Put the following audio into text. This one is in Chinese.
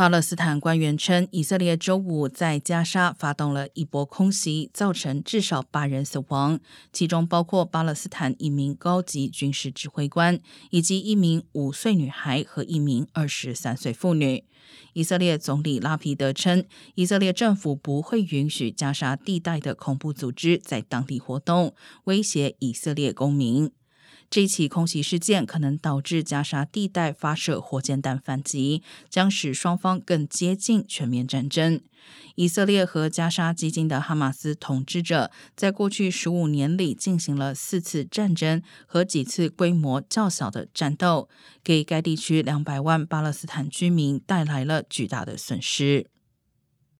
巴勒斯坦官员称，以色列周五在加沙发动了一波空袭，造成至少八人死亡，其中包括巴勒斯坦一名高级军事指挥官，以及一名五岁女孩和一名二十三岁妇女。以色列总理拉皮德称，以色列政府不会允许加沙地带的恐怖组织在当地活动，威胁以色列公民。这起空袭事件可能导致加沙地带发射火箭弹反击，将使双方更接近全面战争。以色列和加沙基金的哈马斯统治者在过去十五年里进行了四次战争和几次规模较小的战斗，给该地区两百万巴勒斯坦居民带来了巨大的损失。